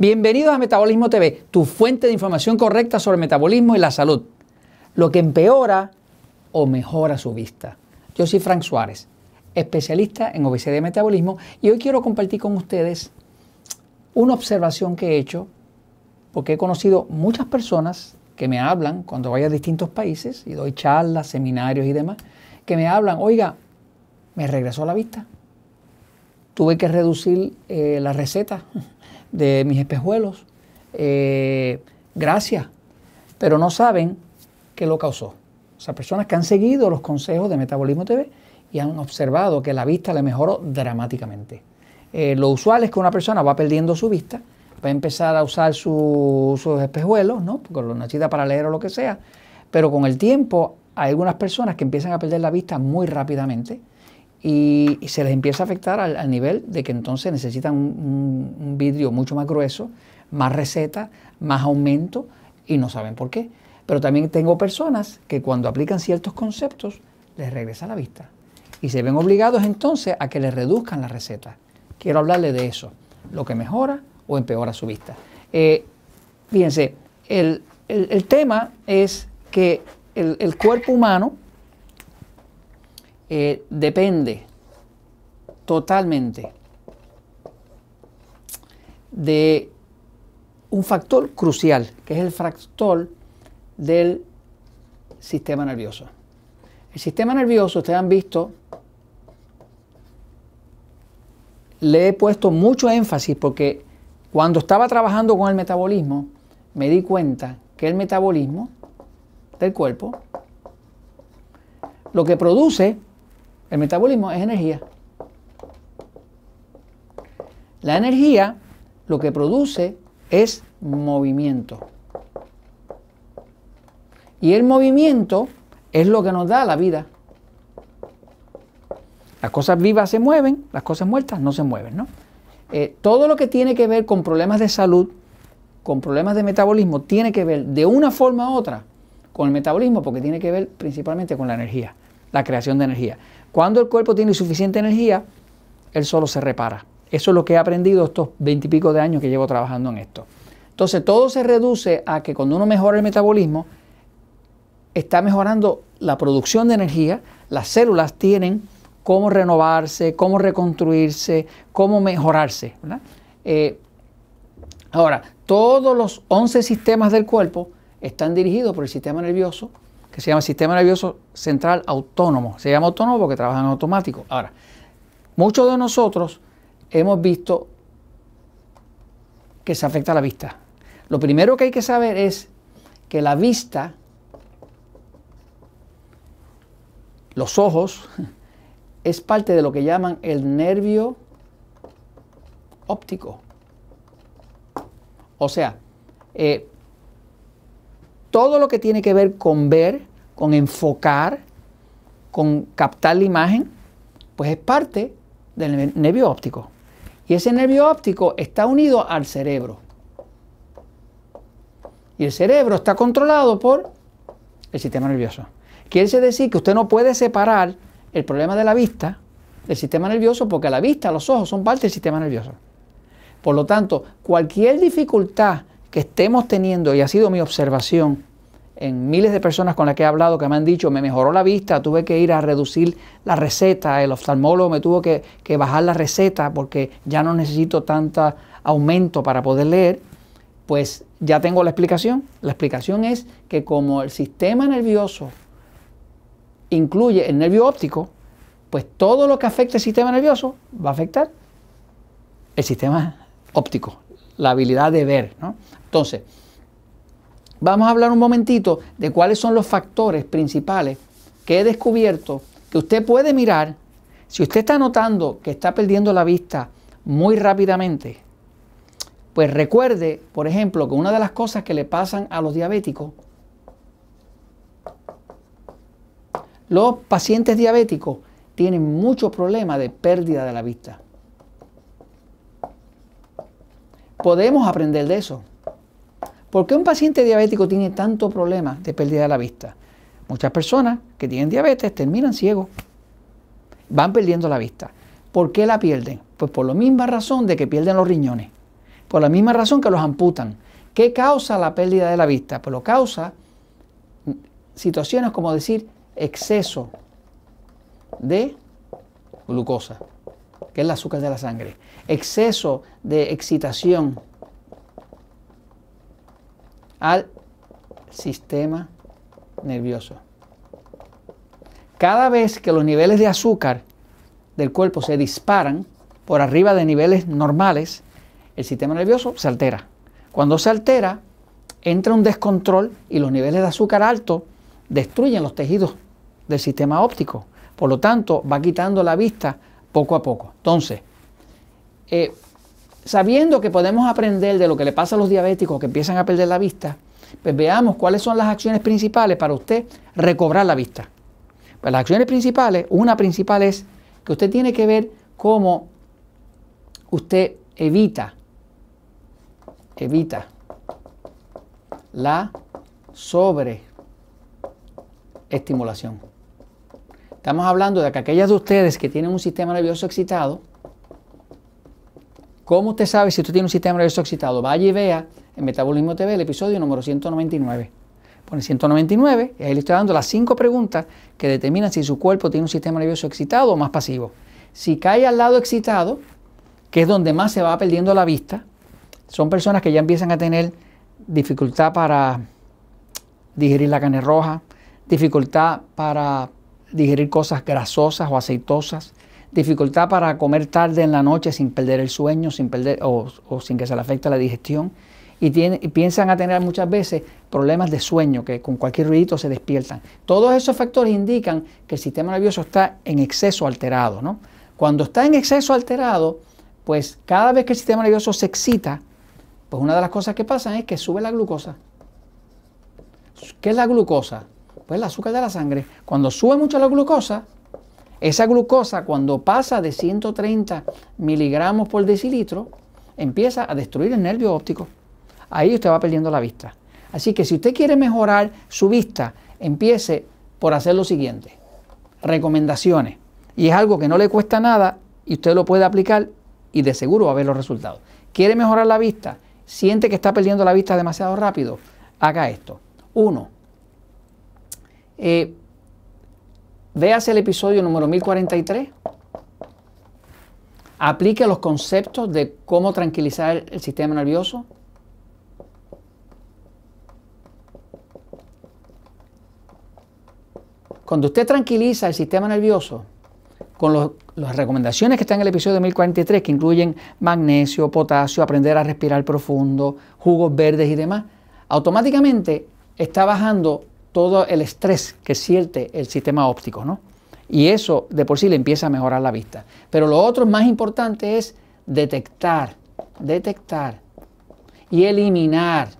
Bienvenidos a Metabolismo TV, tu fuente de información correcta sobre metabolismo y la salud. Lo que empeora o mejora su vista. Yo soy Frank Suárez, especialista en obesidad y metabolismo, y hoy quiero compartir con ustedes una observación que he hecho, porque he conocido muchas personas que me hablan cuando voy a distintos países y doy charlas, seminarios y demás, que me hablan, oiga, me regresó la vista. Tuve que reducir eh, la receta de mis espejuelos. Eh, gracias. Pero no saben qué lo causó. O sea, personas que han seguido los consejos de Metabolismo TV y han observado que la vista le mejoró dramáticamente. Eh, lo usual es que una persona va perdiendo su vista, va a empezar a usar sus espejuelos, ¿no? Con los nachita para leer o lo que sea, pero con el tiempo hay algunas personas que empiezan a perder la vista muy rápidamente y, se les empieza a afectar al, nivel de que entonces necesitan un, vidrio mucho más grueso, más receta, más aumento y no saben por qué. Pero también tengo personas que cuando aplican ciertos conceptos les regresa la vista y se ven obligados entonces a que les reduzcan la receta. Quiero hablarle de eso, lo que mejora o empeora su vista. Eh, fíjense, el, tema es que el cuerpo humano eh, depende totalmente de un factor crucial, que es el factor del sistema nervioso. El sistema nervioso, ustedes han visto, le he puesto mucho énfasis porque cuando estaba trabajando con el metabolismo, me di cuenta que el metabolismo del cuerpo lo que produce el metabolismo es energía. La energía lo que produce es movimiento. Y el movimiento es lo que nos da la vida. Las cosas vivas se mueven, las cosas muertas no se mueven, ¿no? Eh, todo lo que tiene que ver con problemas de salud, con problemas de metabolismo, tiene que ver de una forma u otra con el metabolismo porque tiene que ver principalmente con la energía, la creación de energía. Cuando el cuerpo tiene suficiente energía, él solo se repara. Eso es lo que he aprendido estos veintipico de años que llevo trabajando en esto. Entonces todo se reduce a que cuando uno mejora el metabolismo, está mejorando la producción de energía, las células tienen cómo renovarse, cómo reconstruirse, cómo mejorarse. Eh, ahora, todos los 11 sistemas del cuerpo están dirigidos por el sistema nervioso que se llama Sistema Nervioso Central Autónomo. Se llama autónomo porque trabaja en automático. Ahora, muchos de nosotros hemos visto que se afecta la vista. Lo primero que hay que saber es que la vista, los ojos, es parte de lo que llaman el nervio óptico. O sea, eh, todo lo que tiene que ver con ver, con enfocar, con captar la imagen, pues es parte del nervio óptico. Y ese nervio óptico está unido al cerebro. Y el cerebro está controlado por el sistema nervioso. Quiere decir que usted no puede separar el problema de la vista del sistema nervioso porque la vista, los ojos son parte del sistema nervioso. Por lo tanto, cualquier dificultad que estemos teniendo, y ha sido mi observación en miles de personas con las que he hablado que me han dicho, me mejoró la vista, tuve que ir a reducir la receta, el oftalmólogo me tuvo que, bajar la receta porque ya no necesito tanto aumento para poder leer, pues ya tengo la explicación. La explicación es que como el sistema nervioso incluye el nervio óptico, pues todo lo que afecte el sistema nervioso va a afectar el sistema óptico, la habilidad de ver. ¿no? Entonces, vamos a hablar un momentito de cuáles son los factores principales que he descubierto que usted puede mirar. Si usted está notando que está perdiendo la vista muy rápidamente, pues recuerde, por ejemplo, que una de las cosas que le pasan a los diabéticos, los pacientes diabéticos tienen mucho problema de pérdida de la vista. Podemos aprender de eso. ¿Por qué un paciente diabético tiene tanto problema de pérdida de la vista? Muchas personas que tienen diabetes terminan ciegos, van perdiendo la vista. ¿Por qué la pierden? Pues por la misma razón de que pierden los riñones. por la misma razón que los amputan. ¿Qué causa la pérdida de la vista? Pues lo causa situaciones como decir exceso de glucosa, que es el azúcar de la sangre, exceso de excitación al sistema nervioso. Cada vez que los niveles de azúcar del cuerpo se disparan por arriba de niveles normales, el sistema nervioso se altera. Cuando se altera, entra un descontrol y los niveles de azúcar alto destruyen los tejidos del sistema óptico. Por lo tanto, va quitando la vista poco a poco. Entonces, eh, sabiendo que podemos aprender de lo que le pasa a los diabéticos que empiezan a perder la vista, pues veamos cuáles son las acciones principales para usted recobrar la vista. Pues las acciones principales, una principal es que usted tiene que ver cómo usted evita, evita la sobreestimulación. Estamos hablando de que aquellas de ustedes que tienen un sistema nervioso excitado, ¿cómo usted sabe si usted tiene un sistema nervioso excitado? Vaya y vea en Metabolismo TV el episodio número 199. Pone 199 y ahí le estoy dando las cinco preguntas que determinan si su cuerpo tiene un sistema nervioso excitado o más pasivo. Si cae al lado excitado, que es donde más se va perdiendo la vista, son personas que ya empiezan a tener dificultad para digerir la carne roja, dificultad para digerir cosas grasosas o aceitosas, dificultad para comer tarde en la noche sin perder el sueño, sin perder o, sin que se le afecte la digestión. Y, piensan a tener muchas veces problemas de sueño, que con cualquier ruidito se despiertan. Todos esos factores indican que el sistema nervioso está en exceso alterado. ¿no? Cuando está en exceso alterado, pues cada vez que el sistema nervioso se excita, pues una de las cosas que pasan es que sube la glucosa. ¿Qué es la glucosa? Pues el azúcar de la sangre. Cuando sube mucho la glucosa, esa glucosa cuando pasa de 130 miligramos por decilitro, empieza a destruir el nervio óptico. Ahí usted va perdiendo la vista. Así que si usted quiere mejorar su vista, empiece por hacer lo siguiente. Recomendaciones. Y es algo que no le cuesta nada y usted lo puede aplicar y de seguro va a ver los resultados. ¿Quiere mejorar la vista? ¿Siente que está perdiendo la vista demasiado rápido? Haga esto. Uno, eh, véase el episodio número 1043. Aplique los conceptos de cómo tranquilizar el sistema nervioso. Cuando usted tranquiliza el sistema nervioso con las recomendaciones que están en el episodio 1043, que incluyen magnesio, potasio, aprender a respirar profundo, jugos verdes y demás, automáticamente está bajando todo el estrés que siente el sistema óptico, ¿no? Y eso de por sí le empieza a mejorar la vista. Pero lo otro más importante es detectar, detectar y eliminar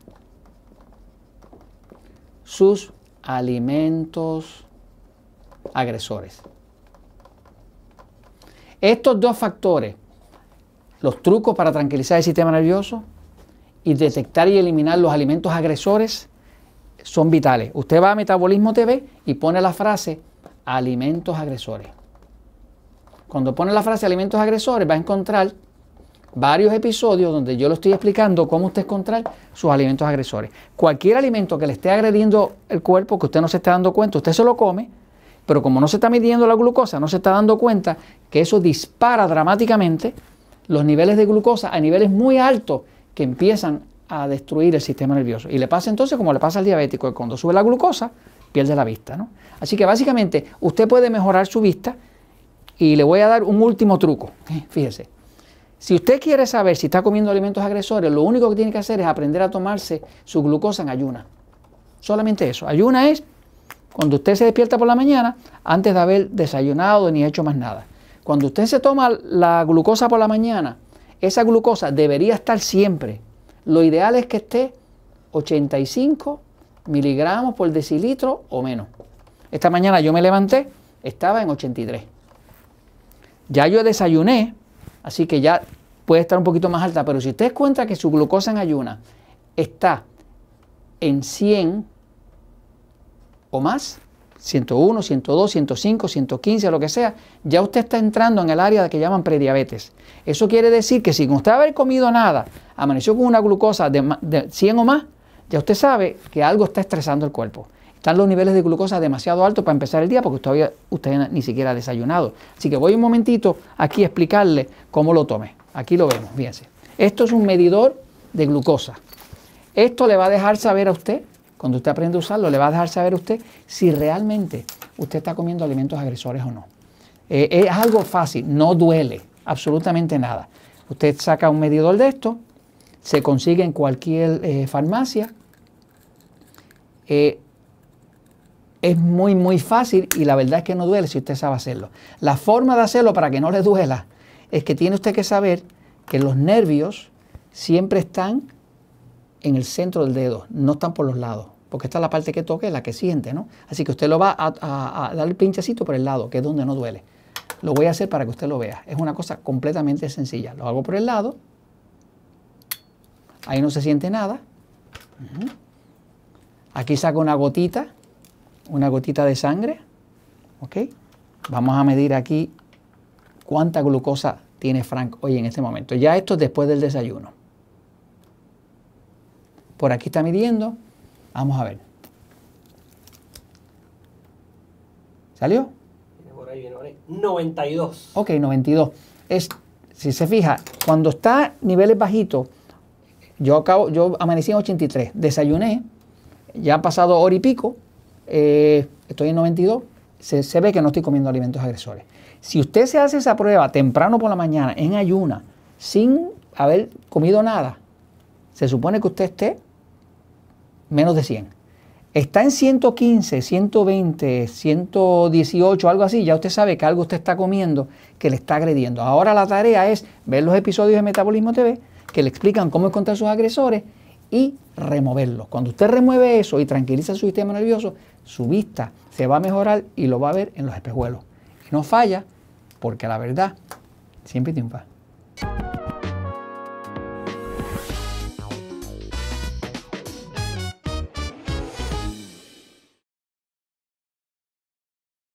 sus alimentos agresores. Estos dos factores, los trucos para tranquilizar el sistema nervioso y detectar y eliminar los alimentos agresores, son vitales. Usted va a Metabolismo TV y pone la frase alimentos agresores. Cuando pone la frase alimentos agresores va a encontrar varios episodios donde yo le estoy explicando cómo usted encontrar sus alimentos agresores. Cualquier alimento que le esté agrediendo el cuerpo, que usted no se esté dando cuenta, usted se lo come, pero como no se está midiendo la glucosa, no se está dando cuenta que eso dispara dramáticamente los niveles de glucosa a niveles muy altos que empiezan a destruir el sistema nervioso. Y le pasa entonces como le pasa al diabético, que cuando sube la glucosa pierde la vista. ¿no? Así que básicamente usted puede mejorar su vista y le voy a dar un último truco. Fíjese, si usted quiere saber si está comiendo alimentos agresores, lo único que tiene que hacer es aprender a tomarse su glucosa en ayuna. Solamente eso. Ayuna es cuando usted se despierta por la mañana antes de haber desayunado ni hecho más nada. Cuando usted se toma la glucosa por la mañana, esa glucosa debería estar siempre lo ideal es que esté 85 miligramos por decilitro o menos. Esta mañana yo me levanté, estaba en 83. Ya yo desayuné, así que ya puede estar un poquito más alta, pero si usted cuenta que su glucosa en ayuna está en 100 o más, 101, 102, 105, 115, lo que sea, ya usted está entrando en el área que llaman prediabetes. Eso quiere decir que si usted haber comido nada, amaneció con una glucosa de, de 100 o más, ya usted sabe que algo está estresando el cuerpo. Están los niveles de glucosa demasiado altos para empezar el día porque todavía usted ni siquiera ha desayunado. Así que voy un momentito aquí a explicarle cómo lo tome. Aquí lo vemos, fíjense. Esto es un medidor de glucosa. Esto le va a dejar saber a usted, cuando usted aprende a usarlo, le va a dejar saber a usted si realmente usted está comiendo alimentos agresores o no. Eh, es algo fácil, no duele absolutamente nada. Usted saca un medidor de esto, se consigue en cualquier eh, farmacia. Eh, es muy, muy fácil y la verdad es que no duele si usted sabe hacerlo. La forma de hacerlo para que no le duela es que tiene usted que saber que los nervios siempre están en el centro del dedo, no están por los lados, porque esta es la parte que toca y la que siente, ¿no? Así que usted lo va a, dar el pinchacito por el lado, que es donde no duele. Lo voy a hacer para que usted lo vea. Es una cosa completamente sencilla. Lo hago por el lado. Ahí no se siente nada. Aquí saco una gotita una gotita de sangre. ¿Ok? Vamos a medir aquí cuánta glucosa tiene Frank hoy en este momento. Ya esto es después del desayuno. Por aquí está midiendo. Vamos a ver. ¿Salió? Por ahí, por ahí. 92. Ok, 92. Es, si se fija, cuando está niveles bajitos, yo acabo, yo amanecí en 83, desayuné, ya ha pasado hora y pico, eh, estoy en 92, se, ve que no estoy comiendo alimentos agresores. Si usted se hace esa prueba temprano por la mañana, en ayuna, sin haber comido nada, se supone que usted esté menos de 100. Está en 115, 120, 118, algo así, ya usted sabe que algo usted está comiendo que le está agrediendo. Ahora la tarea es ver los episodios de Metabolismo TV que le explican cómo encontrar sus agresores y removerlos. Cuando usted remueve eso y tranquiliza su sistema nervioso, su vista se va a mejorar y lo va a ver en los espejuelos. No falla porque la verdad siempre triunfa.